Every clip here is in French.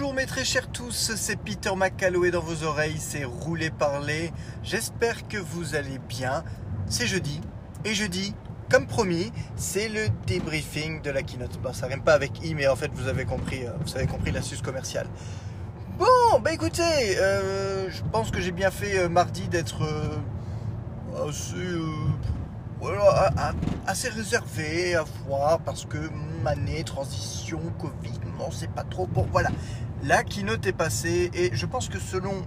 Bonjour mes très chers tous, c'est Peter McCalloway dans vos oreilles, c'est Rouler Parler. J'espère que vous allez bien. C'est jeudi, et jeudi, comme promis, c'est le débriefing de la keynote. Bon, ça rime pas avec i, mais en fait vous avez compris, euh, vous avez compris l'astuce commerciale. Bon, bah écoutez, euh, je pense que j'ai bien fait euh, mardi d'être assez, réservé à voir parce que année, transition, Covid, on sait pas trop. Bon, voilà. La keynote est passée et je pense que selon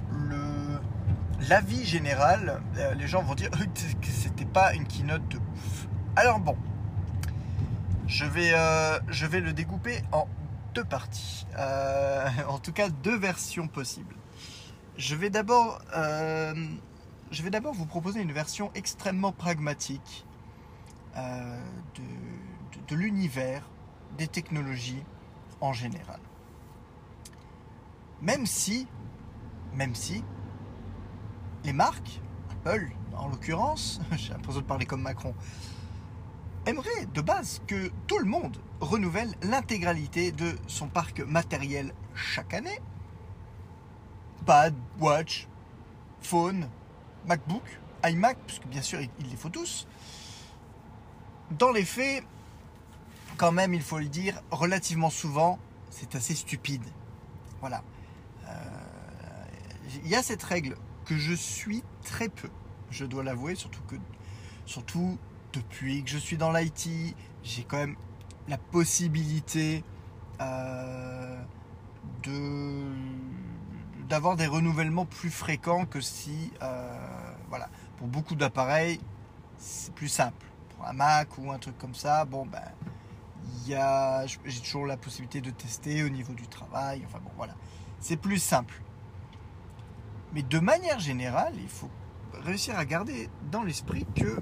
l'avis général, euh, les gens vont dire que c'était pas une keynote de ouf. Alors bon, je vais, euh, le découper en deux parties. Euh, en tout cas, deux versions possibles. Je vais d'abord, vous proposer une version extrêmement pragmatique de l'univers des technologies en général. Même si, même si, les marques, Apple en l'occurrence, j'ai l'impression de parler comme Macron, aimerait de base que tout le monde renouvelle l'intégralité de son parc matériel chaque année. Pad, watch, phone, MacBook, iMac, puisque bien sûr il il les faut tous. Dans les faits, quand même, il faut le dire, relativement souvent, c'est assez stupide. Voilà. Il y a cette règle que je suis très peu, je dois l'avouer, surtout que surtout depuis que je suis dans l'IT, j'ai quand même la possibilité euh, de d'avoir des renouvellements plus fréquents que si euh, voilà. Pour beaucoup d'appareils c'est plus simple. Pour un Mac ou un truc comme ça bon ben il j'ai toujours la possibilité de tester au niveau du travail enfin bon voilà. C'est plus simple mais de manière générale il faut réussir à garder dans l'esprit que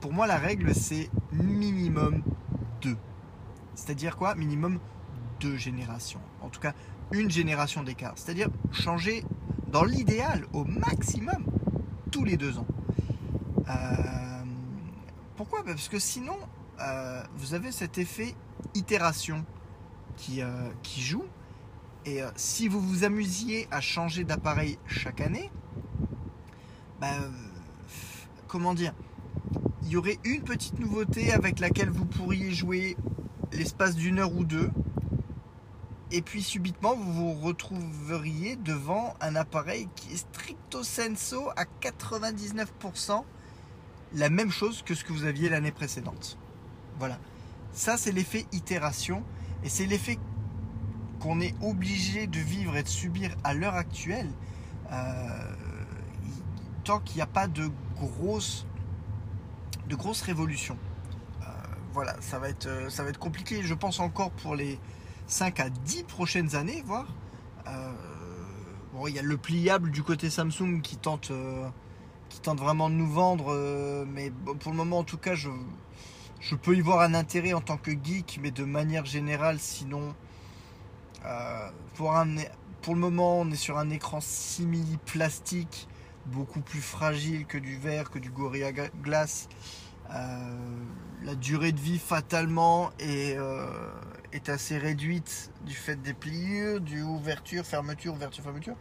pour moi la règle c'est minimum deux. C'est-à-dire quoi? Minimum deux générations. En tout cas une génération d'écart. C'est-à-dire changer dans l'idéal au maximum tous les deux ans. Euh, pourquoi? Parce que sinon euh, vous avez cet effet itération qui, euh, qui joue et euh, si vous vous amusiez à changer d'appareil chaque année bah, euh, comment dire il y aurait une petite nouveauté avec laquelle vous pourriez jouer l'espace d'une heure ou deux. Et puis subitement, vous vous retrouveriez devant un appareil qui est stricto sensu à 99% la même chose que ce que vous aviez l'année précédente. Voilà. Ça, c'est l'effet itération. Et c'est l'effet qu'on est obligé de vivre et de subir à l'heure actuelle. euh, tant qu'il n'y a pas de grosses de grosses révolutions. Euh, voilà, ça va, être, euh, ça va être compliqué, je pense encore pour les 5 à 10 prochaines années, voire. Bon, il y a le pliable du côté Samsung qui tente, qui tente vraiment de nous vendre, mais pour le moment, en tout cas, je, je peux y voir un intérêt en tant que geek, mais de manière générale, sinon, euh, pour, le moment, on est sur un écran simili plastique beaucoup plus fragile que du verre, que du Gorilla Glass. Euh, la durée de vie fatalement est, euh, assez réduite du fait des pliures, du ouverture, fermeture, ouverture, fermeture.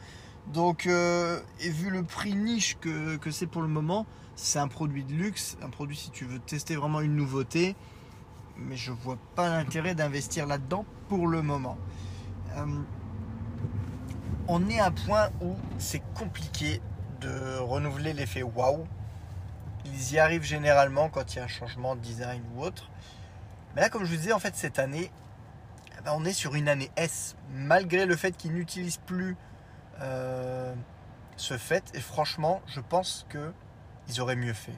Donc, euh, et vu le prix niche que, que c'est pour le moment, c'est un produit de luxe, un produit si tu veux tester vraiment une nouveauté. Mais je vois pas l'intérêt d'investir là-dedans pour le moment. Euh, on est à un point où c'est compliqué de renouveler l'effet waouh. Ils y arrivent généralement quand il y a un changement de design ou autre. Mais là, comme je vous disais, en fait, cette année, eh ben, on est sur une année S, malgré le fait qu'ils n'utilisent plus euh, ce fait. Et franchement, je pense que ils auraient mieux fait.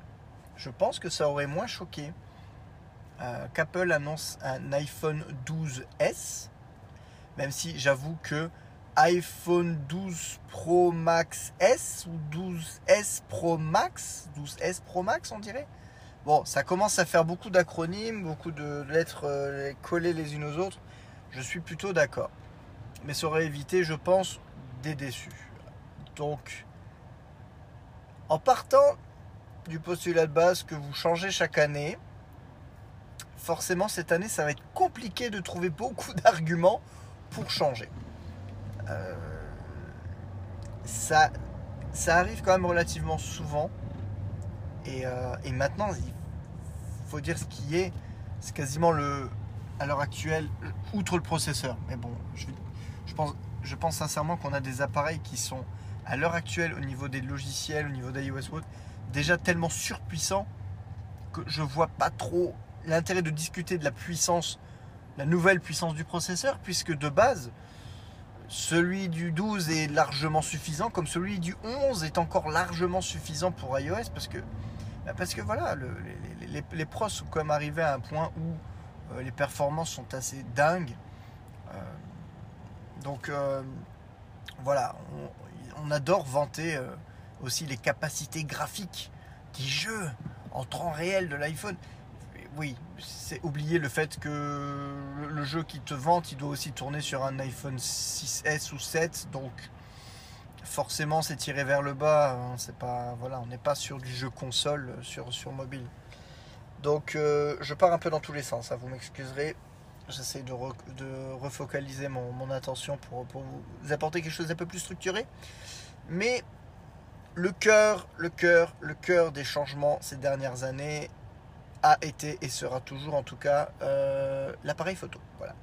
Je pense que ça aurait moins choqué euh, qu'Apple annonce un iPhone 12S, même si j'avoue que iPhone 12 Pro Max S ou 12S Pro Max 12S Pro Max on dirait Bon, ça commence à faire beaucoup d'acronymes, beaucoup de lettres euh, collées les unes aux autres. Je suis plutôt d'accord. Mais ça aurait évité, je pense, des déçus. Donc, en partant du postulat de base que vous changez chaque année, forcément cette année ça va être compliqué de trouver beaucoup d'arguments pour changer. Euh, ça, ça arrive quand même relativement souvent. Et, euh, et maintenant, il faut dire ce qui est. C'est quasiment le, à l'heure actuelle, outre le processeur. Mais bon, je, pense, je pense sincèrement qu'on a des appareils qui sont, à l'heure actuelle, au niveau des logiciels, au niveau d'iOS déjà tellement surpuissants que je vois pas trop l'intérêt de discuter de la puissance, la nouvelle puissance du processeur, puisque de base, celui du 12 est largement suffisant, comme celui du 11 est encore largement suffisant pour iOS, parce que, bah, voilà, les, pros sont quand même arrivés à un point où euh, les performances sont assez dingues. Euh, donc euh, voilà, on, adore vanter aussi les capacités graphiques des jeux en temps réel de l'iPhone oui, c'est oublier le fait que le jeu qui te vante, il doit aussi tourner sur un iPhone 6S ou 7, donc forcément c'est tiré vers le bas. Hein, c'est pas, voilà, on n'est pas sur du jeu console euh, sur, mobile. Donc euh, je pars un peu dans tous les sens, hein, vous m'excuserez. J'essaie de, de, refocaliser mon, mon attention pour, pour, vous apporter quelque chose d'un peu plus structuré. Mais le cœur, le cœur, le cœur des changements ces dernières années, a été et sera toujours en tout cas euh, l'appareil photo. Voilà.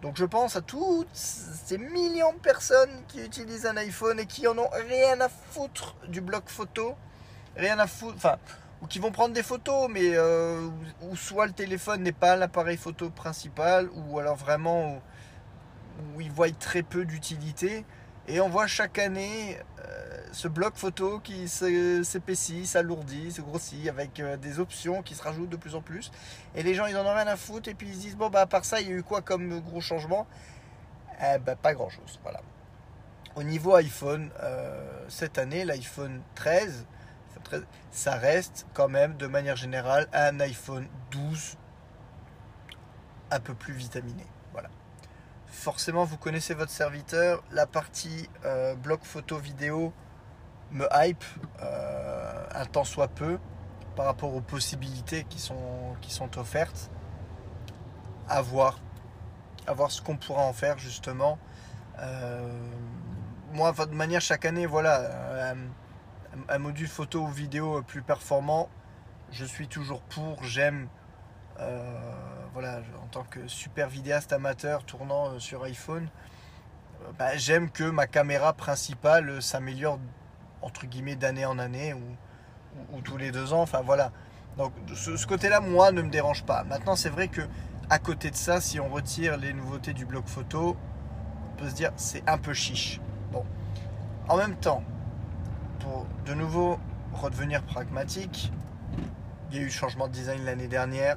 Donc je pense à toutes ces millions de personnes qui utilisent un iPhone et qui en ont rien à foutre du bloc photo, rien à foutre, enfin, ou qui vont prendre des photos, mais euh, où soit le téléphone n'est pas l'appareil photo principal, ou alors vraiment où ils voient très peu d'utilité. Et on voit chaque année euh, ce bloc photo qui s'épaissit, s'alourdit, se grossit avec euh, des options qui se rajoutent de plus en plus. Et les gens, ils en ont rien à foutre et puis ils se disent bon bah à part ça, il y a eu quoi comme gros changement? Eh ben pas grand chose. Voilà. Au niveau iPhone, euh, cette année, l'iPhone 13, 13, ça reste quand même de manière générale un iPhone 12 un peu plus vitaminé forcément vous connaissez votre serviteur. La partie euh, bloc photo vidéo me hype euh, un temps soit peu par rapport aux possibilités qui sont, qui sont offertes. À voir. À voir ce qu'on pourra en faire justement. Euh, moi, de manière, chaque année, voilà, un, module photo ou vidéo plus performant, je suis toujours pour. J'aime en tant que super vidéaste amateur tournant euh, sur iPhone, euh, bah, j'aime que ma caméra principale euh, s'améliore entre guillemets d'année en année ou, tous les deux ans. Enfin voilà. Donc ce, côté-là, moi, ne me dérange pas. Maintenant, c'est vrai que à côté de ça, si on retire les nouveautés du bloc photo, on peut se dire c'est un peu chiche. Bon. En même temps, pour de nouveau redevenir pragmatique, il y a eu changement de design l'année dernière.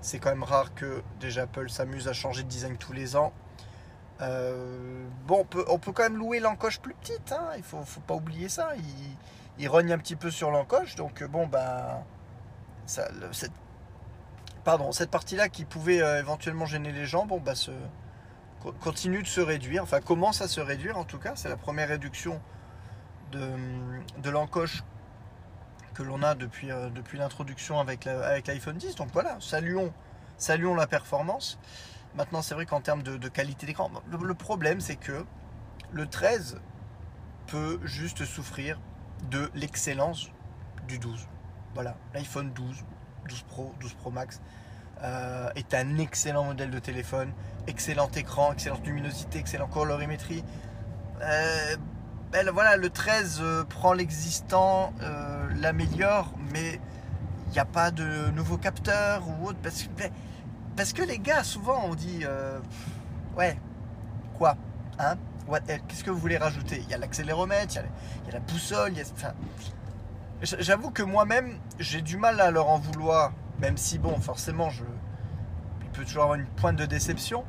C'est quand même rare que déjà Apple s'amuse à changer de design tous les ans. Euh, bon, on peut, quand même louer l'encoche plus petite, hein. il faut, faut pas oublier ça. Il, rogne un petit peu sur l'encoche, donc euh, bon, ben, pardon, cette partie-là qui pouvait euh, éventuellement gêner les gens, bon, bah, se, continue de se réduire, enfin commence à se réduire en tout cas. C'est la première réduction de l'encoche que l'on a depuis, euh, depuis l'introduction avec l'iPhone 10. Donc voilà, saluons, saluons la performance. Maintenant, c'est vrai qu'en termes de, qualité d'écran, le, problème c'est que le 13 peut juste souffrir de l'excellence du 12. Voilà, l'iPhone 12, 12 Pro, 12 Pro Max euh, est un excellent modèle de téléphone, excellent écran, excellente luminosité, excellent colorimétrie. Euh, voilà, le 13 euh, prend l'existant, euh, l'améliore, mais il n'y a pas de nouveaux capteurs ou autre. Parce que, les gars, souvent, on dit euh, Ouais, quoi Hein Qu'est-ce que vous voulez rajouter? Il y a l'accéléromètre, il y, a la boussole, J'avoue que moi-même, j'ai du mal à leur en vouloir, même si, bon, forcément, je, il peut toujours avoir une pointe de déception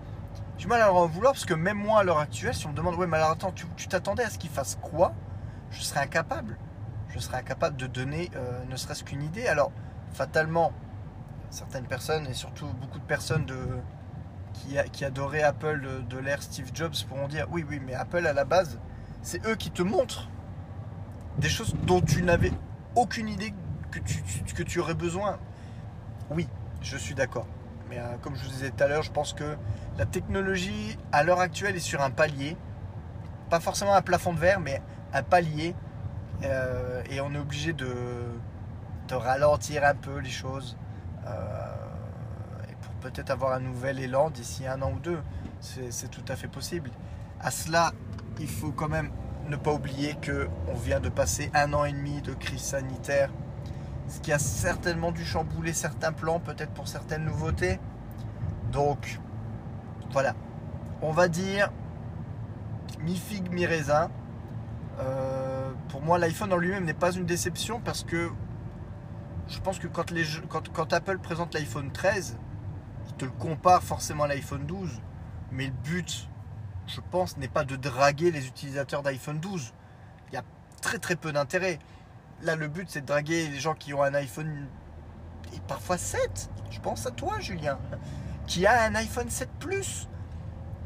du mal à leur en vouloir parce que même moi à l'heure actuelle, si on me demande, ouais, mais alors attends, tu t'attendais à ce qu'il fasse quoi? Je serais incapable. Je serais incapable de donner euh, ne serait-ce qu'une idée. Alors, fatalement, certaines personnes et surtout beaucoup de personnes de, qui, adoraient Apple de, l'ère Steve Jobs pourront dire, oui, oui, mais Apple à la base, c'est eux qui te montrent des choses dont tu n'avais aucune idée que tu aurais besoin. Oui, je suis d'accord. Mais euh, comme je vous disais tout à l'heure, je pense que la technologie à l'heure actuelle est sur un palier. Pas forcément un plafond de verre, mais un palier. Euh, et on est obligé de, ralentir un peu les choses. Euh, et pour peut-être avoir un nouvel élan d'ici un an ou deux. C'est tout à fait possible. À cela, il faut quand même ne pas oublier qu'on vient de passer un an et demi de crise sanitaire ce qui a certainement dû chambouler certains plans, peut-être pour certaines nouveautés. Donc, voilà. On va dire mi-figue, mi-raisin. Euh, pour moi, l'iPhone en lui-même n'est pas une déception parce que je pense que quand, quand Apple présente l'iPhone 13, il te le compare forcément à l'iPhone 12. Mais le but, je pense, n'est pas de draguer les utilisateurs d'iPhone 12. Il y a très très peu d'intérêt là, le but, c'est de draguer les gens qui ont un iPhone et parfois 7. Je pense à toi, Julien, qui a un iPhone 7 Plus.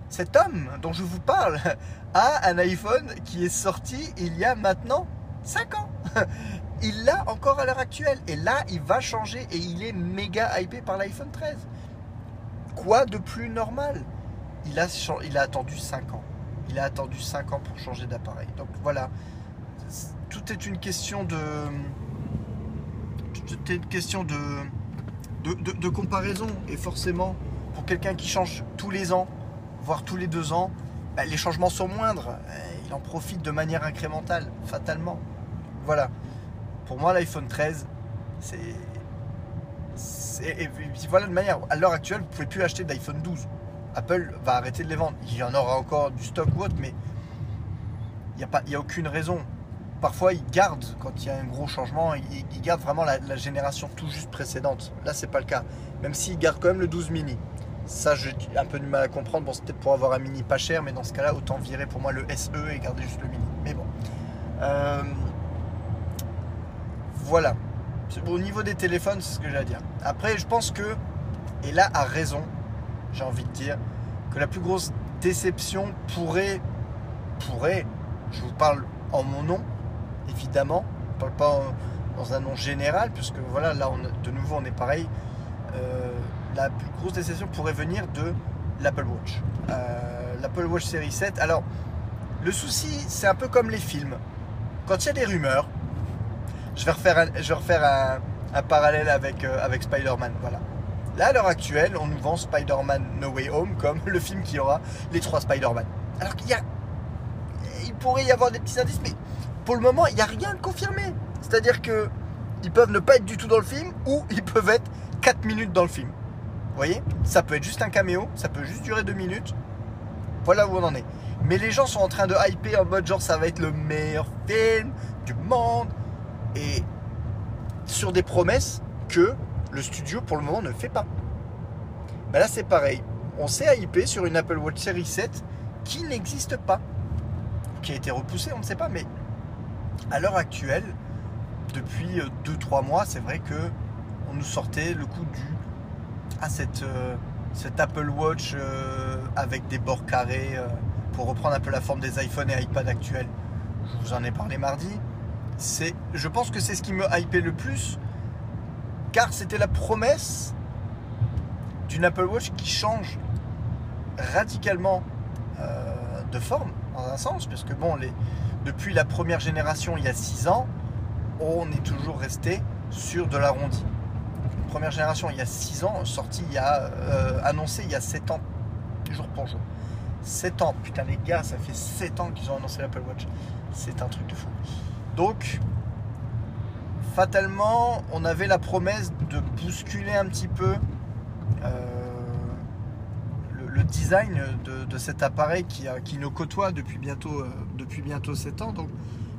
Cet homme dont je vous parle a un iPhone qui est sorti il y a maintenant 5 ans. Il l'a encore à l'heure actuelle. Et là, il va changer et il est méga hypé par l'iPhone 13. Quoi de plus normal? Il a, attendu 5 ans. Il a attendu 5 ans pour changer d'appareil. Donc voilà, tout est une question de. Question de, comparaison. Et forcément, pour quelqu'un qui change tous les ans, voire tous les deux ans, bah, les changements sont moindres. Il en profite de manière incrémentale, fatalement. Voilà. Pour moi, l'iPhone 13, c'est. Voilà de manière. À l'heure actuelle, vous ne pouvez plus acheter d'iPhone 12. Apple va arrêter de les vendre. Il y en aura encore du stock ou autre, mais il n'y a, a aucune raison parfois ils gardent, quand il y a un gros changement, ils, gardent vraiment la, génération tout juste précédente. Là, c'est pas le cas. Même s'ils gardent quand même le 12 mini. Ça, j'ai un peu du mal à comprendre. Bon, c'est peut-être pour avoir un mini pas cher, mais dans ce cas-là, autant virer pour moi le SE et garder juste le mini. Mais bon. Euh, voilà. Au niveau des téléphones, c'est ce que j'ai à dire. Après, je pense que, et là, a raison, j'ai envie de dire, que la plus grosse déception pourrait, pourrait, je vous parle en mon nom, évidemment. On parle pas dans un nom général, puisque voilà, là, de nouveau, on est pareil. Euh, la plus grosse déception pourrait venir de l'Apple Watch. Euh, L'Apple Watch série 7. Alors, le souci, c'est un peu comme les films. Quand il y a des rumeurs, je vais refaire un, parallèle avec, euh, avec Spider-Man. Voilà. Là, à l'heure actuelle, on nous vend Spider-Man No Way Home comme le film qui aura les trois Spider-Man. Alors qu'il y a. Il pourrait y avoir des petits indices, mais pour le moment, il n'y a rien de confirmé. C'est-à-dire que ils peuvent ne pas être du tout dans le film ou ils peuvent être 4 minutes dans le film. Vous voyez? Ça peut être juste un caméo, ça peut juste durer 2 minutes. Voilà où on en est. Mais les gens sont en train de hyper en mode genre ça va être le meilleur film du monde. Et sur des promesses que le studio pour le moment ne fait pas. Ben là c'est pareil. On s'est hypé sur une Apple Watch Series 7 qui n'existe pas. Qui a été repoussée, on ne sait pas, mais à l'heure actuelle, depuis 2-3 euh, mois, c'est vrai que on nous sortait le coup du à cette, euh, Apple Watch euh, avec des bords carrés pour reprendre un peu la forme des iPhones et iPad actuels. Je vous en ai parlé mardi. C'est, je pense que c'est ce qui me hypait le plus, car c'était la promesse d'une Apple Watch qui change radicalement de forme, dans un sens, parce que bon, les, depuis la première génération il y a 6 ans, on est toujours resté sur de l'arrondi. Première génération il y a 6 ans, sortie il y a euh, annoncé il y a 7 ans, jour pour jour. 7 ans, putain les gars, ça fait 7 ans qu'ils ont annoncé l'Apple Watch. C'est un truc de fou. Donc, fatalement, on avait la promesse de bousculer un petit peu euh, design de, cet appareil qui, qui, nous côtoie depuis bientôt, euh, depuis bientôt 7 ans. Donc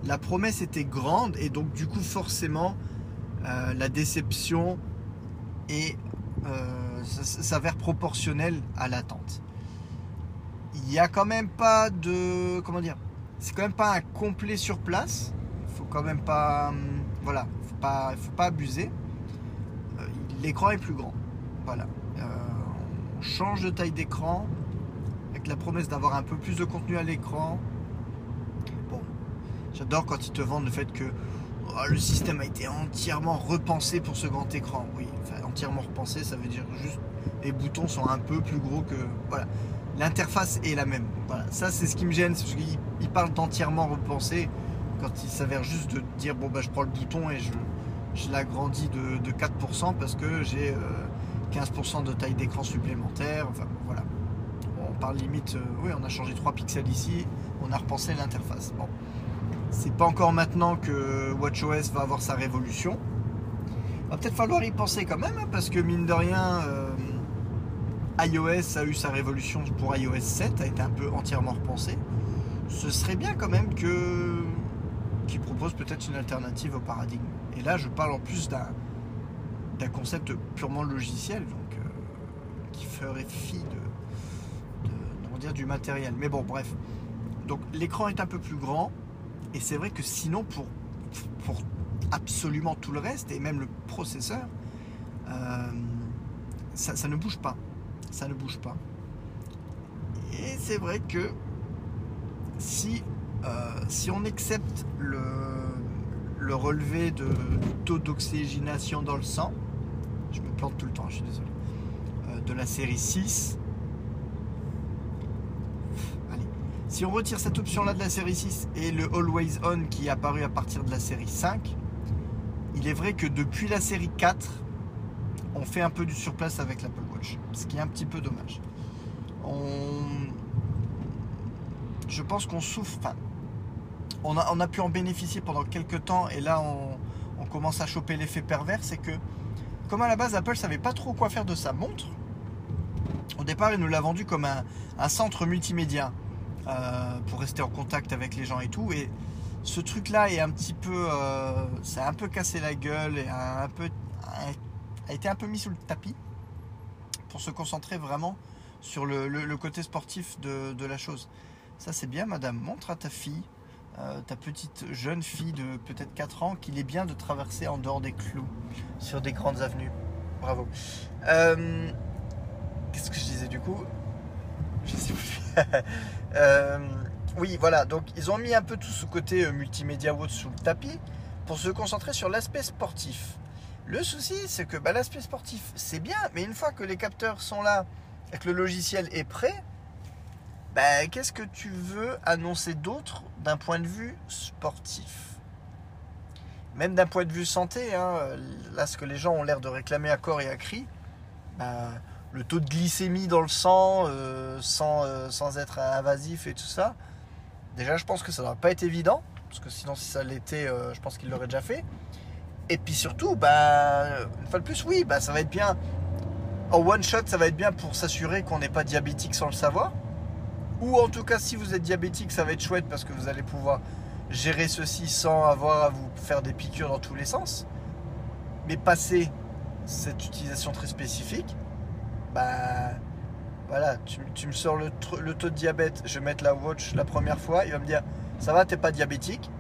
la promesse était grande et donc du coup forcément euh, la déception et euh, s'avère proportionnelle à l'attente. Il n'y a quand même pas de comment dire, c'est quand même pas un complet sur place. Il faut quand même pas, hum, voilà, faut pas, faut pas abuser. L'écran est plus grand, voilà change de taille d'écran avec la promesse d'avoir un peu plus de contenu à l'écran. Bon, j'adore quand ils te vendent le fait que oh, le système a été entièrement repensé pour ce grand écran. Oui, entièrement repensé, ça veut dire juste les boutons sont un peu plus gros que. Voilà. L'interface est la même. Voilà. Ça, c'est ce qui me gêne, c'est parce qu'il parle d'entièrement repensé quand il s'avère juste de dire bon, bah, je prends le bouton et je, l'agrandis de, de 4% parce que j'ai 15% de taille d'écran supplémentaire. Enfin, voilà. On parle limite, oui, on a changé 3 pixels ici, on a repensé l'interface. Bon. C'est pas encore maintenant que WatchOS va avoir sa révolution. Va peut-être falloir y penser quand même, hein, parce que mine de rien, euh, iOS a eu sa révolution pour iOS 7, a été un peu entièrement repensé. Ce serait bien quand même que qui propose peut-être une alternative au paradigme. Et là, je parle en plus d'un concept purement logiciel, donc euh, qui ferait fi de, dire, du matériel. Mais bon, bref. Donc l'écran est un peu plus grand, et c'est vrai que sinon, pour, pour absolument tout le reste, et même le processeur, euh, ça, ça, ne bouge pas. Ça ne bouge pas. Et c'est vrai que si, euh, si on accepte le, le relevé de, taux d'oxygénation dans le sang, je me plante tout le temps, je suis désolé, euh, de la série 6, Si on retire cette option-là de la série 6 et le Always On qui est apparu à partir de la série 5, il est vrai que depuis la série 4, on fait un peu du surplace avec l'Apple Watch, ce qui est un petit peu dommage. On... Je pense qu'on souffre, enfin, on a, pu en bénéficier pendant quelques temps et là on commence à choper l'effet pervers, c'est que comme à la base Apple savait pas trop quoi faire de sa montre, au départ il nous l'a vendu comme un, un centre multimédia. Euh, pour rester en contact avec les gens et tout. Et ce truc-là est un petit peu, euh, ça a un peu cassé la gueule et a un peu, a été un peu mis sous le tapis pour se concentrer vraiment sur le, côté sportif de, de, la chose. Ça c'est bien, madame. Montre à ta fille, euh, ta petite jeune fille de peut-être 4 ans, qu'il est bien de traverser en dehors des clous sur des grandes avenues. Bravo. Euh, Qu'est-ce que je disais du coup? Je plus. Euh, oui, voilà. Donc, ils ont mis un peu tout ce côté multimédia watch sous le tapis pour se concentrer sur l'aspect sportif. Le souci, c'est que bah, l'aspect sportif, c'est bien, mais une fois que les capteurs sont là et que le logiciel est prêt, bah, qu'est-ce que tu veux annoncer d'autre d'un point de vue sportif? Même d'un point de vue santé, hein, là, ce que les gens ont l'air de réclamer à corps et à cri, bah, le taux de glycémie dans le sang euh, sans, euh, sans être invasif et tout ça. Déjà, je pense que ça ne doit pas être évident, parce que sinon, si ça l'était, euh, je pense qu'il l'aurait déjà fait. Et puis surtout, bah, une fois de plus, oui, bah, ça va être bien. En one shot, ça va être bien pour s'assurer qu'on n'est pas diabétique sans le savoir. Ou en tout cas, si vous êtes diabétique, ça va être chouette parce que vous allez pouvoir gérer ceci sans avoir à vous faire des piqûres dans tous les sens. Mais passer cette utilisation très spécifique, bah voilà, tu, me sors le, taux de diabète, je vais mettre la watch la première fois, il va me dire ça va, t'es pas diabétique.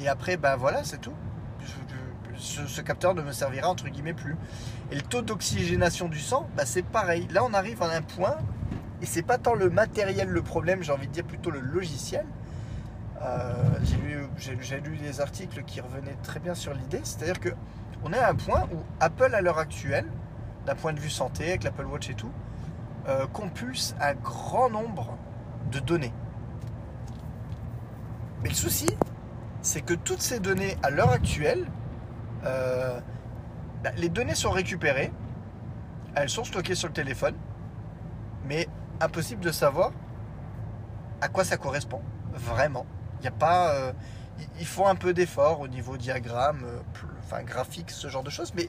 Et après, bah voilà, c'est tout. Ce, capteur ne me servira entre guillemets plus. Et le taux d'oxygénation du sang, bah c'est pareil. Là, on arrive à un point, et c'est pas tant le matériel le problème, j'ai envie de dire plutôt le logiciel. Euh, j'ai lu, des articles qui revenaient très bien sur l'idée, c'est-à-dire que on est à un point où Apple à l'heure actuelle d'un point de vue santé, avec l'Apple Watch et tout, euh, compulse un grand nombre de données. Mais le souci, c'est que toutes ces données, à l'heure actuelle, euh, bah, les données sont récupérées, elles sont stockées sur le téléphone, mais impossible de savoir à quoi ça correspond, vraiment. Il n'y a pas... Euh, il faut un peu d'effort au niveau diagramme, enfin graphique, ce genre de choses, mais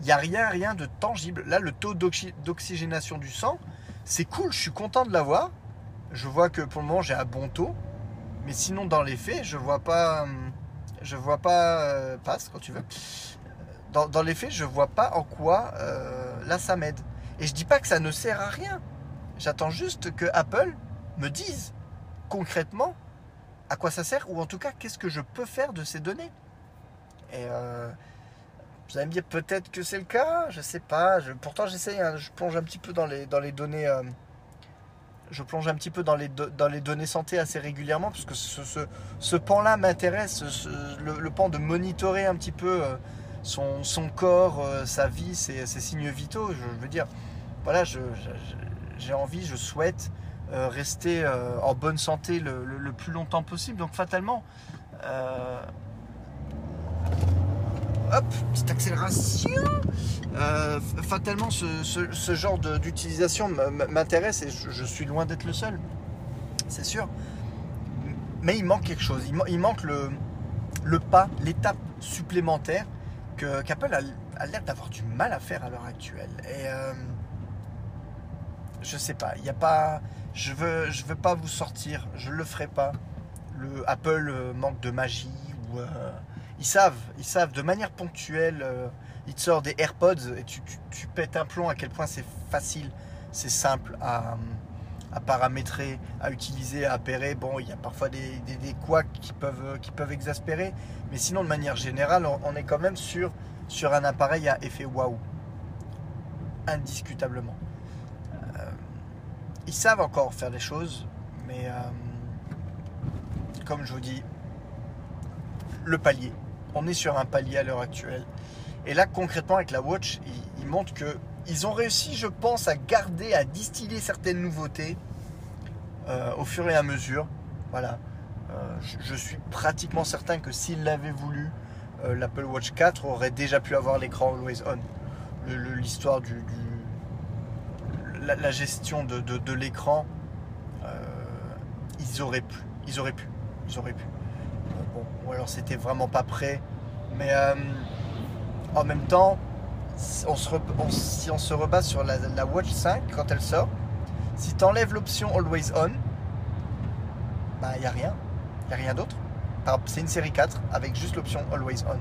il n'y a rien, rien de tangible. Là, le taux d'oxygénation du sang, c'est cool, je suis content de l'avoir. Je vois que pour le moment, j'ai un bon taux. Mais sinon, dans les faits, je vois pas. Je vois pas. Euh, passe quand tu veux. Dans, les faits, je vois pas en quoi euh, là ça m'aide. Et je dis pas que ça ne sert à rien. J'attends juste que Apple me dise concrètement à quoi ça sert ou en tout cas qu'est-ce que je peux faire de ces données. Et euh, vous allez me dire peut-être que c'est le cas, je sais pas. Pourtant j'essaye, hein, je plonge un petit peu dans les, dans les données. Euh, je plonge un petit peu dans les, dans les données santé assez régulièrement parce que ce, ce, pan-là m'intéresse, le, pan de monitorer un petit peu euh, son, son corps, sa vie, ses, signes vitaux. Je, veux dire, voilà, je- j'ai envie, je souhaite euh, rester euh, en bonne santé le, plus longtemps possible. Donc fatalement, euh, hop, petite accélération. Fatalement, ce, genre d'utilisation m'intéresse et je, suis loin d'être le seul, c'est sûr. Mais il manque quelque chose. Il, man- il manque le, pas, l'étape supplémentaire qu'Apple a, a l'air d'avoir du mal à faire à l'heure actuelle. Et je sais pas, il a pas. Je veux, je veux pas vous sortir, je le ferai pas. Le Apple euh, manque de magie ou euh, ils savent, ils savent de manière ponctuelle. euh, ils te sortent des AirPods et tu, tu- pètes un plomb à quel point c'est facile, c'est simple à, à paramétrer, à utiliser, à appairer. Bon, il y a parfois des, des, des couacs qui peuvent, qui exaspérer, mais sinon, de manière générale, on, on est quand même sur, sur un appareil à effet waouh. Indiscutablement. Ils savent encore faire des choses, mais euh, comme je vous dis, le palier. On est sur un palier à l'heure actuelle. Et là, concrètement, avec la Watch, ils, montrent que ils ont réussi, je pense, à garder, à distiller certaines nouveautés euh, au fur et à mesure. Voilà. Euh, je, suis pratiquement certain que s'ils l'avaient voulu, l'Apple Watch 4 aurait déjà pu avoir l'écran Always On. L'histoire du- la, gestion de, l'écran, euh, ils auraient pu. Ils auraient pu. Ils auraient pu. Bon, ou alors c'était vraiment pas prêt. Mais euh, en même temps, on se, si on se rebat sur la, Watch 5 quand elle sort, si tu enlèves l'option Always On, bah il n'y a rien. Il n'y a rien d'autre. C'est une série 4 avec juste l'option Always On.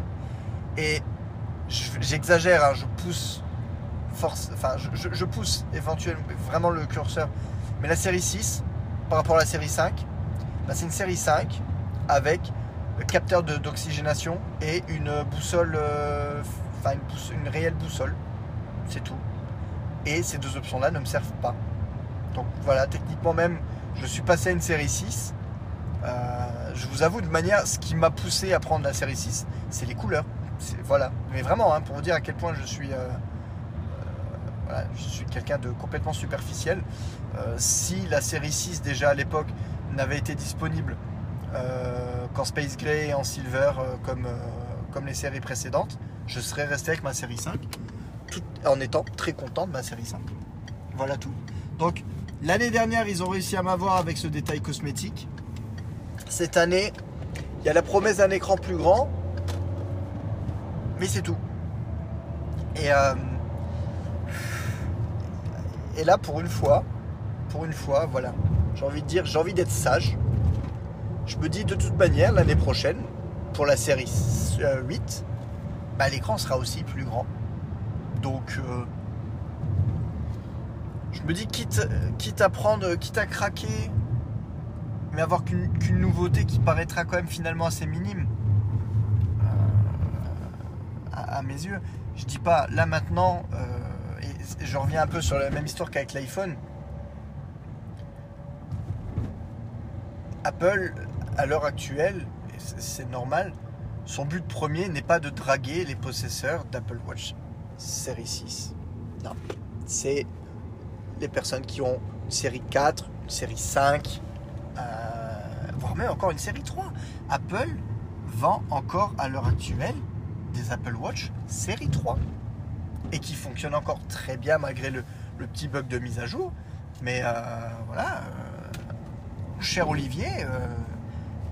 Et je- j'exagère, hein, je pousse force, enfin je, pousse éventuellement vraiment le curseur. Mais la série 6 par rapport à la série 5, bah, c'est une série 5 avec le capteur d'oxygénation et une boussole, euh, enfin une, réelle boussole. C'est tout. Et ces deux options-là ne me servent pas. Donc voilà, techniquement même, je suis passé à une série 6. Euh, je vous avoue de manière, ce qui m'a poussé à prendre la série 6, c'est les couleurs. Voilà. Mais vraiment, hein, pour vous dire à quel point je suis, euh, je suis quelqu'un de complètement superficiel. Euh, si la série 6 déjà à l'époque n'avait été disponible euh, qu'en Space Gray et en Silver euh, comme, comme les séries précédentes, je serais resté avec ma série 5 tout, en étant très content de ma série 5. Voilà tout. Donc l'année dernière, ils ont réussi à m'avoir avec ce détail cosmétique. Cette année, il y a la promesse d'un écran plus grand, mais c'est tout. Et, et là, pour une fois, pour une fois, voilà, j'ai envie de dire, j'ai envie d'être sage. Je me dis de toute manière, l'année prochaine, pour la série euh, 8, bah, l'écran sera aussi plus grand. Donc, euh, je me dis, quitte, quitte à prendre, quitte à craquer, mais avoir qu'une nouveauté qui paraîtra quand même finalement assez minime euh, à, mes yeux. Je dis pas, là maintenant, euh, je reviens un peu sur la même histoire qu'avec l'iPhone. Apple, à l'heure actuelle, c'est normal, son but premier n'est pas de draguer les possesseurs d'Apple Watch série 6. Non. C'est les personnes qui ont une série 4, une série 5, euh, voire même encore une série 3. Apple vend encore à l'heure actuelle des Apple Watch série 3 et qui fonctionnent encore très bien malgré le, petit bug de mise à jour. Mais euh, voilà, euh, cher Olivier euh,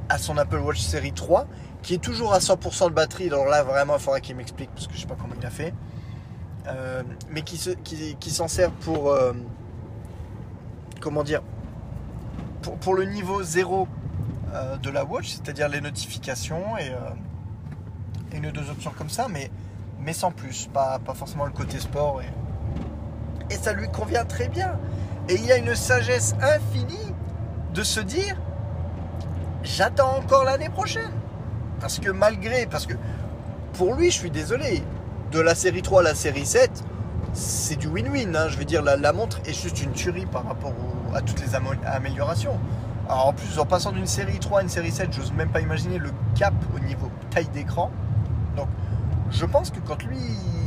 a son Apple Watch série 3 qui est toujours à 100% de batterie. Alors là, vraiment, il faudra qu'il m'explique parce que je sais pas comment il a fait. Euh, mais qui, se- qui, qui s'en sert pour. euh, comment dire pour, le niveau 0 euh, de la Watch, c'est-à-dire les notifications et, et une ou deux options comme ça, mais, mais sans plus, pas, pas forcément le côté sport. Et, ça lui convient très bien. Et il y a une sagesse infinie de se dire j'attends encore l'année prochaine. Parce que malgré, parce que pour lui, je suis désolé, de la série 3 à la série 7, c'est du win-win. hein. Je veux dire, la, montre est juste une tuerie par rapport à toutes les améliorations. Alors en plus, en passant d'une série 3 à une série 7, j'ose même pas imaginer le cap au niveau taille d'écran. Je pense que quand lui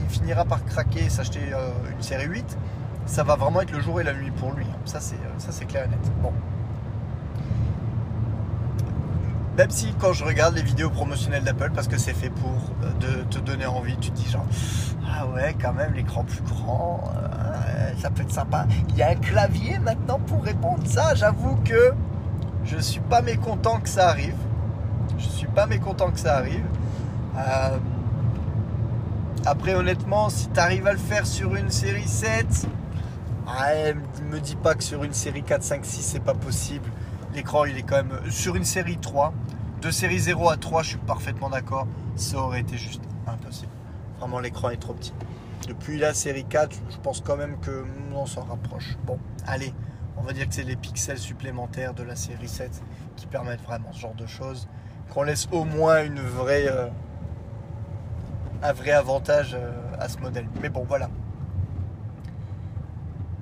finira par craquer, s'acheter euh, une série 8, ça va vraiment être le jour et la nuit pour lui. Ça c'est euh, ça c'est clair et net. Bon. Même si quand je regarde les vidéos promotionnelles d'Apple, parce que c'est fait pour euh, de te donner envie, tu te dis genre ah ouais quand même l'écran plus grand, ça peut être sympa. Il y a un clavier maintenant pour répondre ça. J'avoue que je suis pas mécontent que ça arrive. Je suis pas mécontent que ça arrive. Euh, après honnêtement, si tu arrives à le faire sur une série 7, ne me dis pas que sur une série 4, 5, 6 c'est pas possible. L'écran il est quand même sur une série 3 de série 0 à 3, je suis parfaitement d'accord, ça aurait été juste impossible. Vraiment, l'écran est trop petit. Depuis la série 4, je pense quand même que on s'en rapproche. Bon, allez, on va dire que c'est les pixels supplémentaires de la série 7 qui permettent vraiment ce genre de choses. Qu'on laisse au moins une vraie, euh, un vrai avantage euh, à ce modèle. Mais bon, voilà.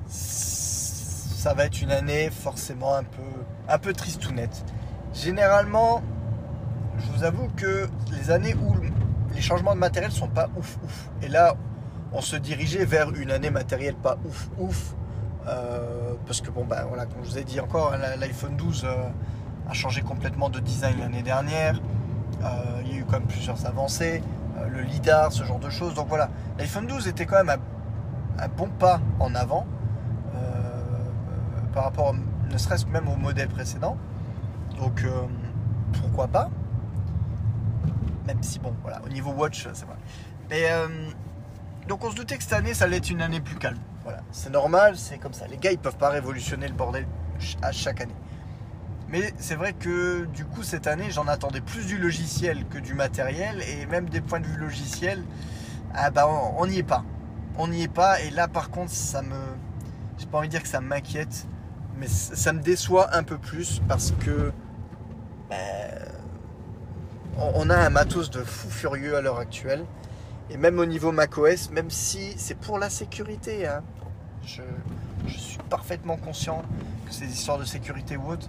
Ça va être une année forcément un peu, un peu tristounette. Généralement, je vous avoue que les années où les changements de matériel sont pas ouf ouf, et là on se dirigeait vers une année matérielle pas ouf ouf, euh, parce que bon ben voilà, comme je vous ai dit encore, hein, l'iPhone 12 euh, a changé complètement de design l'année dernière, il y a eu quand même plusieurs avancées, le lidar, ce genre de choses, donc voilà, l'iPhone 12 était quand même un, bon pas en avant par rapport ne serait-ce même au modèle précédent, donc pourquoi pas? Même si, bon, voilà, au niveau watch, c'est vrai. Mais euh, donc on se doutait que cette année, ça allait être une année plus calme. Voilà, c'est normal, c'est comme ça. Les gars, ils peuvent pas révolutionner le bordel à chaque année. Mais c'est vrai que du coup, cette année, j'en attendais plus du logiciel que du matériel. Et même des points de vue logiciels, ah bah, on n'y est pas. On n'y est pas. Et là, par contre, ça me. J'ai pas envie de dire que ça m'inquiète, mais ça me déçoit un peu plus parce que. Bah, on a un matos de fou furieux à l'heure actuelle. Et même au niveau macOS, même si c'est pour la sécurité, hein, je, suis parfaitement conscient que des histoires de sécurité ou autre,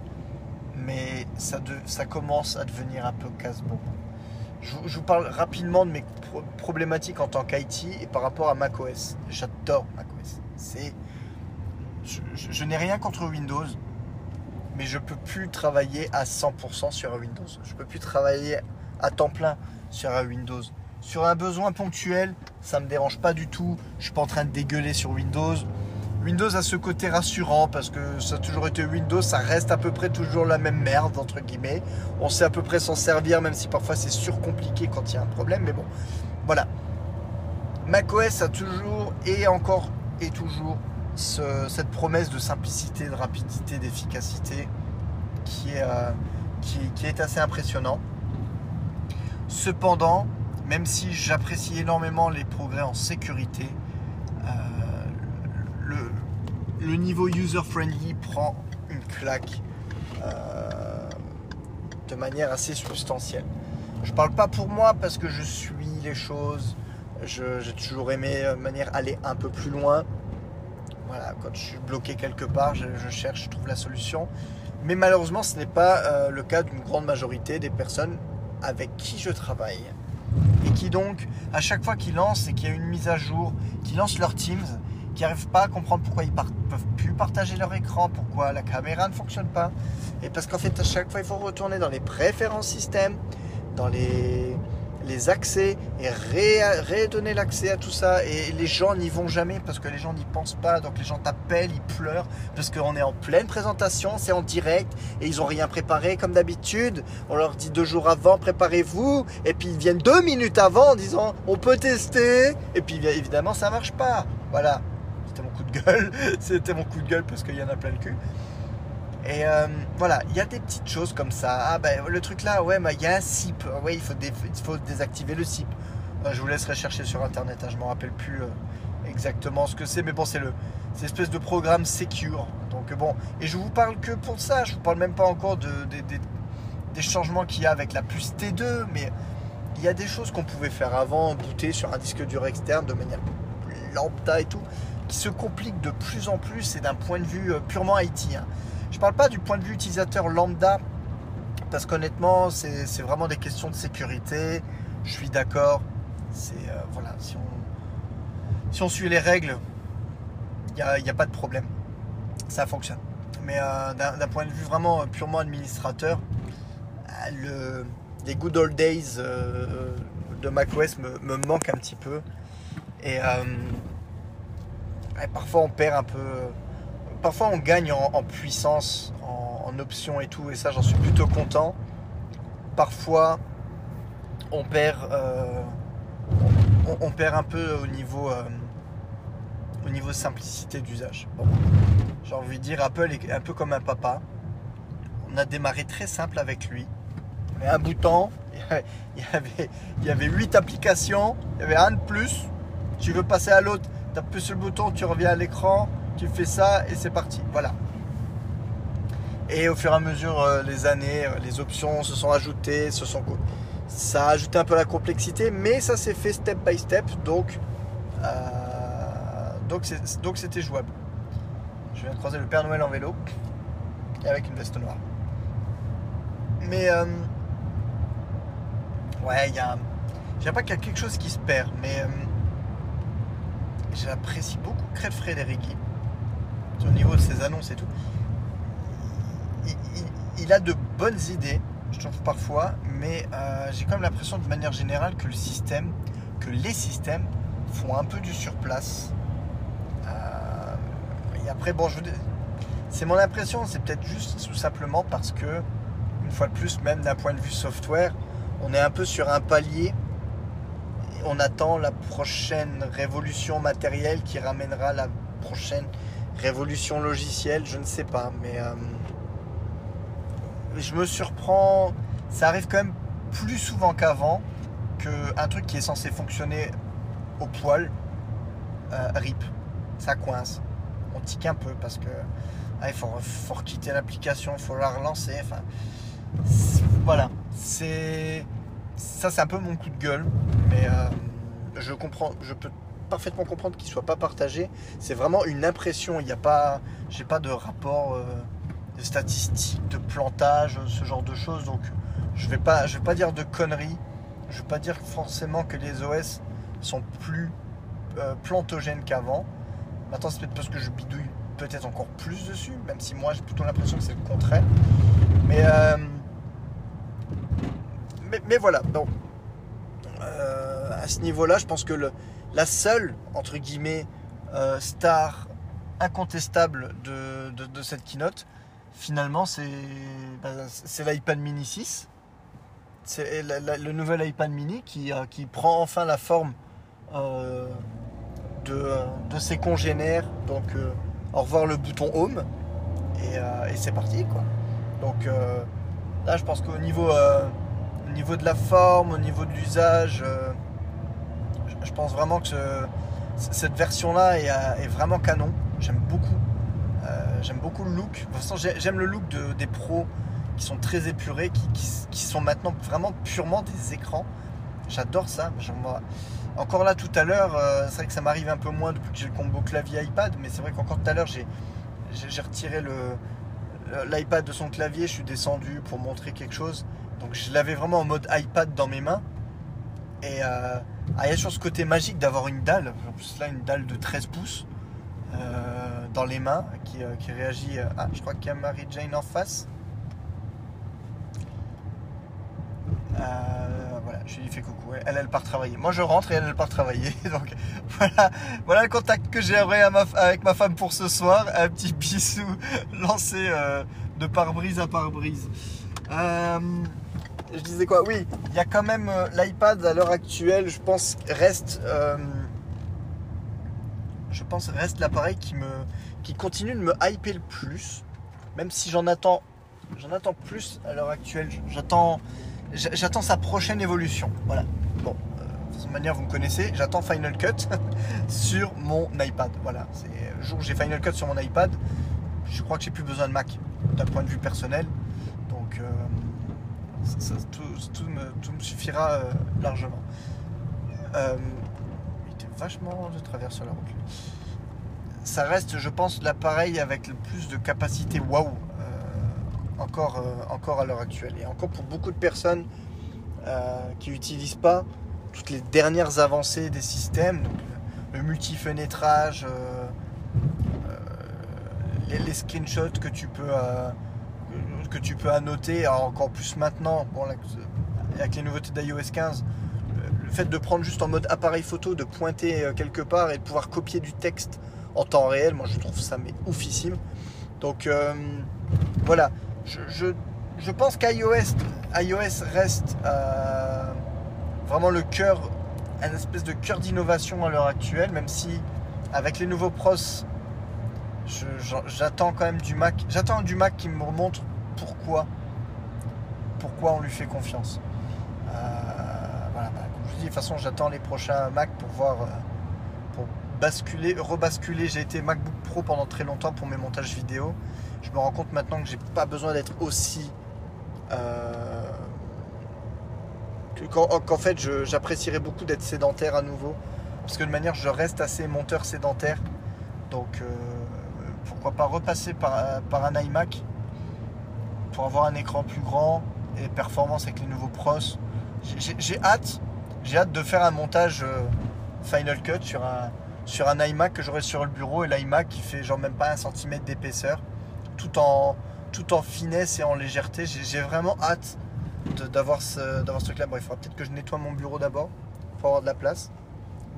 mais ça, commence à devenir un peu casse-bon. Je, vous parle rapidement de mes problématiques en tant qu'IT et par rapport à macOS. J'adore macOS. Je, n'ai rien contre Windows, mais je peux plus travailler à 100% sur Windows. Je peux plus travailler à temps plein sur un Windows. Sur un besoin ponctuel, ça me dérange pas du tout. Je suis pas en train de dégueuler sur Windows. Windows a ce côté rassurant parce que ça a toujours été Windows, ça reste à peu près toujours la même merde entre guillemets. On sait à peu près s'en servir, même si parfois c'est surcompliqué quand il y a un problème. Mais bon, voilà. macOS a toujours et encore et toujours cette promesse de simplicité, de rapidité, d'efficacité euh, qui est assez impressionnant. Cependant, même si j'apprécie énormément les progrès en sécurité, euh, le, niveau user-friendly prend une claque euh, de manière assez substantielle. Je parle pas pour moi parce que je suis les choses, j'ai toujours aimé de manière aller un peu plus loin. Voilà, quand je suis bloqué quelque part, je, cherche, je trouve la solution. Mais malheureusement, ce n'est pas euh, le cas d'une grande majorité des personnes avec qui je travaille et qui donc, à chaque fois qu'ils lancent et qu'il y a une mise à jour, qui lancent leur Teams, qui n'arrivent pas à comprendre pourquoi ils ne peuvent plus partager leur écran, pourquoi la caméra ne fonctionne pas. Et parce qu'en fait, à chaque fois, il faut retourner dans les préférences système, dans les, les accès et redonner l'accès à tout ça. Et les gens n'y vont jamais parce que les gens n'y pensent pas. Donc les gens t'appellent, ils pleurent parce qu'on est en pleine présentation, c'est en direct et ils ont rien préparé comme d'habitude. On leur dit deux jours avant, préparez-vous. Et puis ils viennent deux minutes avant en disant on peut tester. Et puis évidemment, ça marche pas. Voilà. C'était mon coup de gueule. C'était mon coup de gueule parce qu'il y en a plein le cul. Et euh, voilà, il y a des petites choses comme ça. Ah ben le truc là, ouais, il y a un SIP. Ouais, il faut, il faut désactiver le SIP. Euh, je vous laisserai chercher sur internet. Hein, je ne me rappelle plus euh, exactement ce que c'est, mais bon, c'est le, espèce de programme secure. Donc bon, et je vous parle que pour ça. Je vous parle même pas encore de, des changements qu'il y a avec la puce T2, mais il y a des choses qu'on pouvait faire avant, booter sur un disque dur externe de manière lambda et tout, qui se compliquent de plus en plus et d'un point de vue purement IT. Hein. Je parle pas du point de vue utilisateur lambda, parce qu'honnêtement, c'est vraiment des questions de sécurité. Je suis d'accord, C'est euh, voilà, si on, si on suit les règles, il n'y a, y a pas de problème. Ça fonctionne. Mais euh, d'un point de vue vraiment euh, purement administrateur, euh, le, les good old days euh, de macOS me, me manquent un petit peu. Euh, et parfois on perd un peu. Parfois on gagne en, puissance, en, options et tout, et ça j'en suis plutôt content. Parfois on perd, euh, on, perd un peu au niveau, euh, au niveau simplicité d'usage. J'ai envie de dire, Apple est un peu comme un papa. On a démarré très simple avec lui. Un bouton, il y avait, il y avait 8 applications, il y avait un de plus. Tu veux passer à l'autre, appuies sur le bouton, tu reviens à l'écran, tu fais ça et c'est parti. Voilà. Et au fur et à mesure, euh, les années, euh, les options se sont ajoutées, se sont... ça a ajouté un peu la complexité, mais ça s'est fait step by step, donc euh, donc c'était jouable. Je viens de croiser le Père Noël en vélo et avec une veste noire. Mais ouais, il y a, je pas qu'il y a quelque chose qui se perd, mais j'apprécie beaucoup Craig Frédérigui au niveau de ses annonces et tout. Il, a de bonnes idées, je trouve parfois, mais euh, j'ai quand même l'impression de manière générale que le système, que les systèmes font un peu du surplace. Euh, et après, bon, je c'est mon impression, c'est peut-être juste tout simplement parce que, une fois de plus, même d'un point de vue software, on est un peu sur un palier. On attend la prochaine révolution matérielle qui ramènera la prochaine révolution logicielle, je ne sais pas, mais euh, je me surprends. Ça arrive quand même plus souvent qu'avant qu'un truc qui est censé fonctionner au poil euh, rip, ça coince. On tique un peu parce que il faut, faut quitter l'application, il faut la relancer. Enfin, voilà, c'est ça, c'est un peu mon coup de gueule, mais euh, je comprends, je peux parfaitement comprendre qu'il soit pas partagé. C'est vraiment une impression. Il n'y a pas, j'ai pas de rapport euh, de statistiques, de plantage, ce genre de choses. Donc, je vais pas, je vais pas dire de conneries. Je vais pas dire forcément que les OS sont plus euh, plantogènes qu'avant. Maintenant, c'est peut-être parce que je bidouille peut-être encore plus dessus, même si moi j'ai plutôt l'impression que c'est le contraire. Mais, euh, mais, voilà, bon. Euh, à ce niveau-là, je pense que la seule, entre guillemets, euh, star incontestable de, de- cette keynote, finalement, c'est bah, l'iPad mini 6. C'est le nouvel iPad mini qui, euh, qui prend enfin la forme de, de ses congénères. Donc, au revoir le bouton Home. Et, et c'est parti, quoi. Donc, là, je pense qu'au niveau, au niveau de la forme, au niveau de l'usage, euh, je, pense vraiment que ce- cette version-là est, euh, est vraiment canon. J'aime beaucoup. Euh, j'aime beaucoup le look. De toute façon, j'ai- j'aime le look de- des pros qui sont très épurés, qui, sont maintenant vraiment purement des écrans. J'adore ça. Encore là tout à l'heure, c'est vrai que ça m'arrive un peu moins depuis que j'ai le combo clavier iPad, mais c'est vrai qu'encore tout à l'heure, j'ai retiré l'iPad de son clavier, je suis descendu pour montrer quelque chose. Donc je l'avais vraiment en mode iPad dans mes mains. Et il y a toujours ce côté magique d'avoir une dalle, en plus là une dalle de 13 pouces euh, dans les mains qui, euh, qui réagit. euh, Ah, je crois qu'il y a Mary-Jane en face. Voilà, je lui fais coucou. Elle, elle part travailler. Moi, je rentre et elle, elle part travailler. Donc, voilà, voilà le contact que j'ai avec ma femme pour ce soir. Un petit bisou lancé de pare-brise à pare-brise. Euh, je disais quoi Oui, il y a quand même euh, l'iPad à l'heure actuelle, je pense, reste. euh, je pense reste l'appareil qui me qui continue de me hyper le plus même si j'en attends j'en attends plus à l'heure actuelle. J'attends j'a- j'attends sa prochaine évolution. Voilà. Bon euh, de toute manière vous me connaissez j'attends Final Cut sur mon iPad. Voilà le jour où j'ai Final Cut sur mon iPad je crois que j'ai plus besoin de Mac d'un point de vue personnel. Donc euh, tout, me, suffira euh, largement euh, il était vachement de travers sur la route. Ça reste, je pense, l'appareil avec le plus de capacité waouh euh, encore, encore à l'heure actuelle. Et encore pour beaucoup de personnes qui n'utilisent pas toutes les dernières avancées des systèmes, donc le, multi-fenêtrage, les, screenshots que tu peux, que tu peux annoter, encore plus maintenant, bon, avec les nouveautés d'iOS 15, le fait de prendre juste en mode appareil photo, de pointer quelque part et de pouvoir copier du texte en temps réel, moi je trouve ça mais oufissime. Donc voilà, je, je pense qu'iOS iOS reste euh, vraiment le cœur, un espèce de cœur d'innovation à l'heure actuelle, même si avec les nouveaux pros, j'attends quand même du Mac. J'attends du Mac qui me remontre pourquoi, pourquoi on lui fait confiance. Euh, voilà, bah, comme je dis, de toute façon, j'attends les prochains Mac pour voir, euh, pour basculer, rebasculer. J'ai été MacBook Pro pendant très longtemps pour mes montages vidéo. Je me rends compte maintenant que j'ai pas besoin d'être aussi euh, qu'en fait j'apprécierais beaucoup d'être sédentaire à nouveau. Parce que de manière je reste assez monteur sédentaire. Donc pourquoi pas repasser par, un iMac avoir un écran plus grand et performance avec les nouveaux pros. J'ai hâte, j'ai hâte de faire un montage euh, Final Cut sur un, sur un iMac que j'aurai sur le bureau et l'iMac qui fait genre même pas un centimètre d'épaisseur tout en, tout en finesse et en légèreté. J'ai vraiment hâte d'avoir ce, ce truc-là. Bon, il faudra peut-être que je nettoie mon bureau d'abord pour avoir de la place.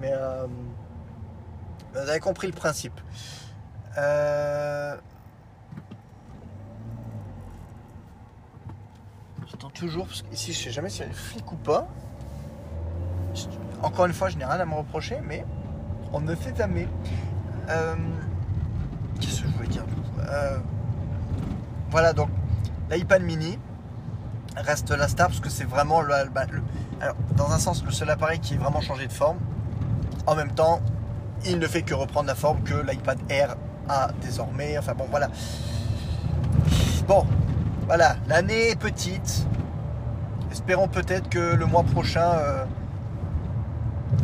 Mais euh, vous avez compris le principe. Euh, toujours, parce qu'ici je sais jamais si y a flic ou pas. Encore une fois, je n'ai rien à me reprocher, mais on ne fait jamais. Euh, qu'est-ce que je voulais dire voilà, donc l'iPad mini reste la star parce que c'est vraiment le, bah, alors, dans un sens le seul appareil qui est vraiment changé de forme. En même temps, il ne fait que reprendre la forme que l'iPad Air a désormais. Enfin bon, voilà. Bon, voilà, l'année est petite. Espérons peut-être que le mois prochain, euh,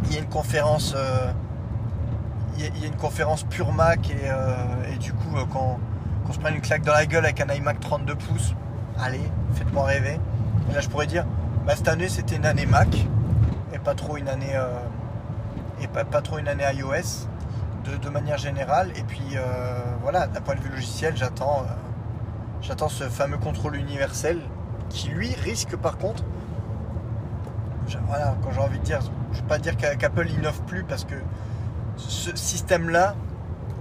il y a une conférence. Euh, il y, a une conférence pure Mac et, euh, du coup, quand qu'on se prenne une claque dans la gueule avec un iMac 32 pouces, allez, faites-moi rêver. Et là, je pourrais dire, bah, cette année, c'était une année Mac et pas trop une année, et pas, pas, trop une année iOS de, manière générale. Et puis, voilà, d'un point de vue logiciel, j'attends, j'attends ce fameux contrôle universel qui, lui, risque par contre, voilà, quand j'ai envie de dire, je ne vais pas dire qu'Apple innove plus parce que ce système-là,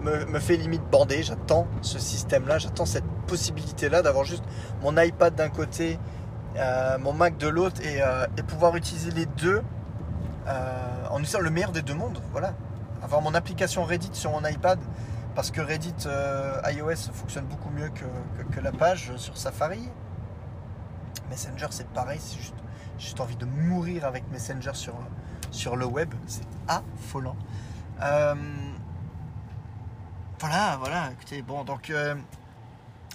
me, fait limite bander. J'attends ce système-là, j'attends cette possibilité-là d'avoir juste mon iPad d'un côté, euh, mon Mac de l'autre et, euh, pouvoir utiliser les deux euh, en utilisant le meilleur des deux mondes. Voilà. Avoir mon application Reddit sur mon iPad parce que Reddit iOS fonctionne beaucoup mieux que, la page sur Safari. Messenger, c'est pareil, c'est juste, envie de mourir avec Messenger sur, sur le web. C'est affolant. Voilà, voilà, écoutez, bon, donc euh,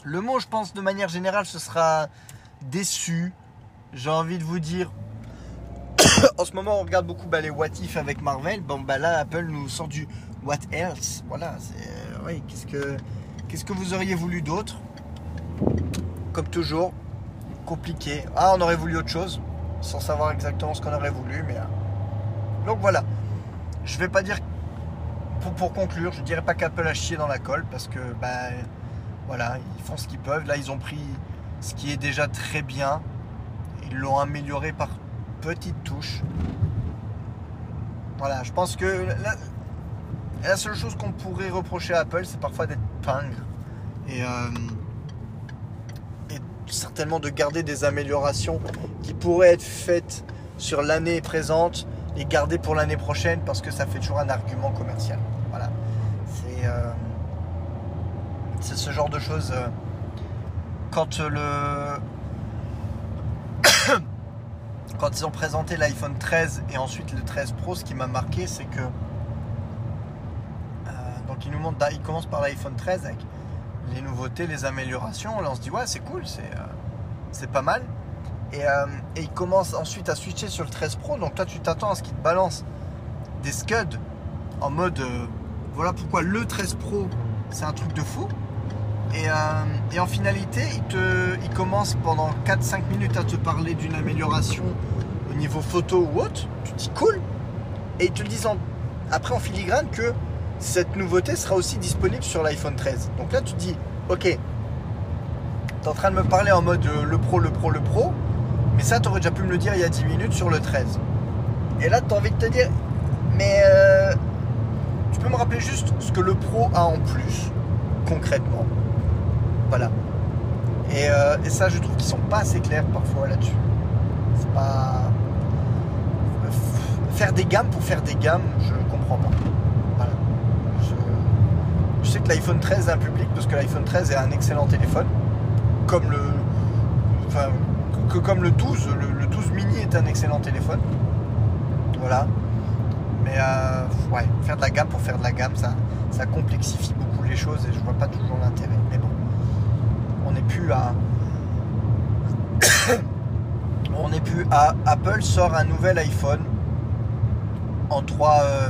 le mot, je pense, de manière générale, ce sera déçu. J'ai envie de vous dire, en ce moment, on regarde beaucoup bah, les What If avec Marvel. Bon, bah là, Apple nous sort du What Else? Voilà, c'est. Euh, oui, qu'est-ce que, qu'est-ce que vous auriez voulu d'autre? Comme toujours, compliqué. Ah, on aurait voulu autre chose, sans savoir exactement ce qu'on aurait voulu, mais. Euh, donc voilà. Je vais pas dire pour, conclure, je dirais pas qu'Apple a chié dans la colle parce que bah, voilà, ils font ce qu'ils peuvent. Là, ils ont pris ce qui est déjà très bien. Ils l'ont amélioré par petites touches. Voilà, je pense que la, seule chose qu'on pourrait reprocher à Apple, c'est parfois d'être pingre. Et, euh, certainement de garder des améliorations qui pourraient être faites sur l'année présente et garder pour l'année prochaine parce que ça fait toujours un argument commercial. Voilà. C'est euh, ce genre de choses. Euh, quand le. quand ils ont présenté l'iPhone 13 et ensuite le 13 Pro, ce qui m'a marqué, c'est que. Euh, donc ils nous montrent, ils commencent par l'iPhone 13 avec les nouveautés, les améliorations. Là on se dit ouais c'est cool, c'est c'est pas mal. Euh, et, il commence ensuite à switcher sur le 13 Pro. Donc toi, tu t'attends à ce qu'il te balance des scuds en mode euh, voilà pourquoi le 13 Pro c'est un truc de fou. Et, euh, en finalité, il, te, il commence pendant 4-5 minutes à te parler d'une amélioration au niveau photo ou autre, tu te dis cool. Et ils te le disent après en filigrane que cette nouveauté sera aussi disponible sur l'iPhone 13. Donc là, tu te dis, ok, tu es en train de me parler en mode euh, le pro, le pro, le pro, mais ça, tu aurais déjà pu me le dire il y a 10 minutes sur le 13. Et là, tu as envie de te dire, mais euh, tu peux me rappeler juste ce que le pro a en plus, concrètement. Voilà. Et, euh, et ça, je trouve qu'ils sont pas assez clairs parfois là-dessus. C'est pas. Faire des gammes pour faire des gammes, je comprends pas. Voilà. Je, je sais que l'iPhone 13 a un public parce que l'iPhone 13 est un excellent téléphone. Comme le. Enfin, que comme le 12, le, le 12 mini est un excellent téléphone. Voilà. Mais euh, ouais, faire de la gamme pour faire de la gamme, ça, ça complexifie beaucoup les choses et je vois pas toujours l'intérêt. Mais bon, on n'est plus à. on n'est plus à. Apple sort un nouvel iPhone en trois, euh,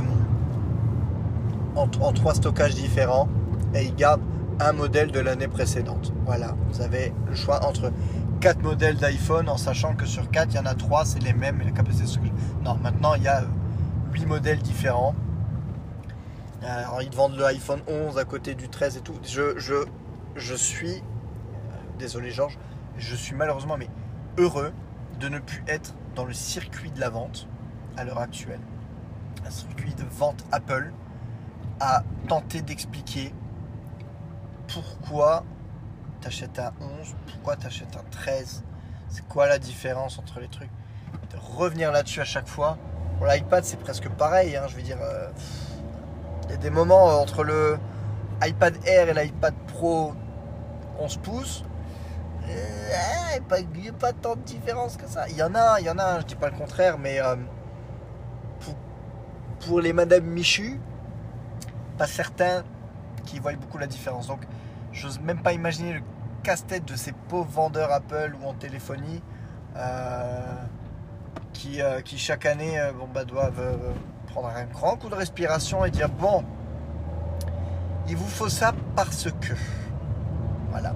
en, en trois stockages différents et il garde un modèle de l'année précédente. Voilà, vous avez le choix entre quatre modèles d'iPhone en sachant que sur 4 il y en a 3 c'est les mêmes la capacité. Non, maintenant il y a 8 modèles différents. Alors ils vendent le iPhone 11 à côté du 13 et tout. Je, je, je suis, euh, désolé Georges, je suis malheureusement mais heureux de ne plus être dans le circuit de la vente à l'heure actuelle. Un circuit de vente Apple à tenter d'expliquer pourquoi tu achètes un 11, pourquoi tu achètes un 13, c'est quoi la différence entre les trucs? Revenir là-dessus à chaque fois. Pour l'iPad, c'est presque pareil. hein, je veux dire, euh, il y a des moments euh, entre le iPad Air et l'iPad Pro 11 pouces. euh, Il n'y a pas tant de différence que ça. Il y en a, il y en a, je dis pas le contraire, mais euh, pour, pour les Madame Michu, pas certains qui voient beaucoup la différence. Donc, j'ose même pas imaginer le casse-tête de ces pauvres vendeurs Apple ou en téléphonie euh, qui, euh, qui chaque année euh, bon, bah, doivent prendre un grand coup de respiration et dire bon, il vous faut ça parce que. Voilà.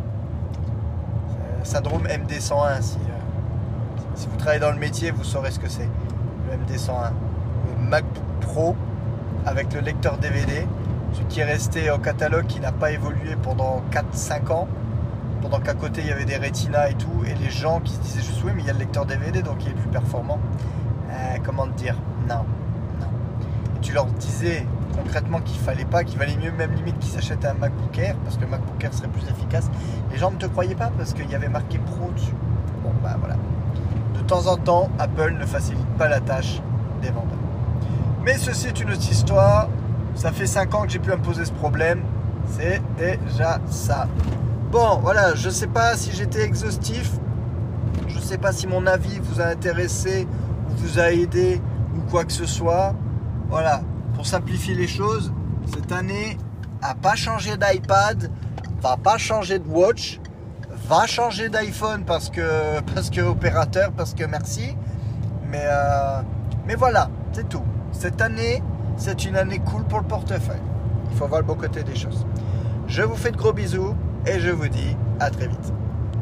Syndrome MD101. Si, si vous travaillez dans le métier, vous saurez ce que c'est. Le MD101. Le MacBook Pro avec le lecteur DVD. Ce qui est resté au catalogue, qui n'a pas évolué pendant 4-5 ans. Pendant qu'à côté il y avait des Retina et tout. Et les gens qui se disaient juste oui, mais il y a le lecteur DVD donc il est plus performant. Euh, comment te dire? Non. Non. Et tu leur disais concrètement qu'il fallait pas, qu'il valait mieux même limite qu'ils s'achètent un MacBook Air parce que MacBook Air serait plus efficace. Les gens ne te croyaient pas parce qu'il y avait marqué Pro dessus. Bon bah voilà. De temps en temps, Apple ne facilite pas la tâche des vendeurs. Mais ceci est une autre histoire. Ça fait 5 ans que j'ai pu me poser ce problème. C'est déjà ça. Bon, voilà, je sais pas si j'étais exhaustif. Je sais pas si mon avis vous a intéressé ou vous a aidé ou quoi que ce soit. Voilà, pour simplifier les choses, cette année a pas changé d'iPad, va pas changer de watch, va changer d'iPhone parce que parce que opérateur, parce que merci. Mais euh, mais voilà, c'est tout. Cette année, c'est une année cool pour le portefeuille. Il faut voir le beau côté des choses. Je vous fais de gros bisous et je vous dis à très vite.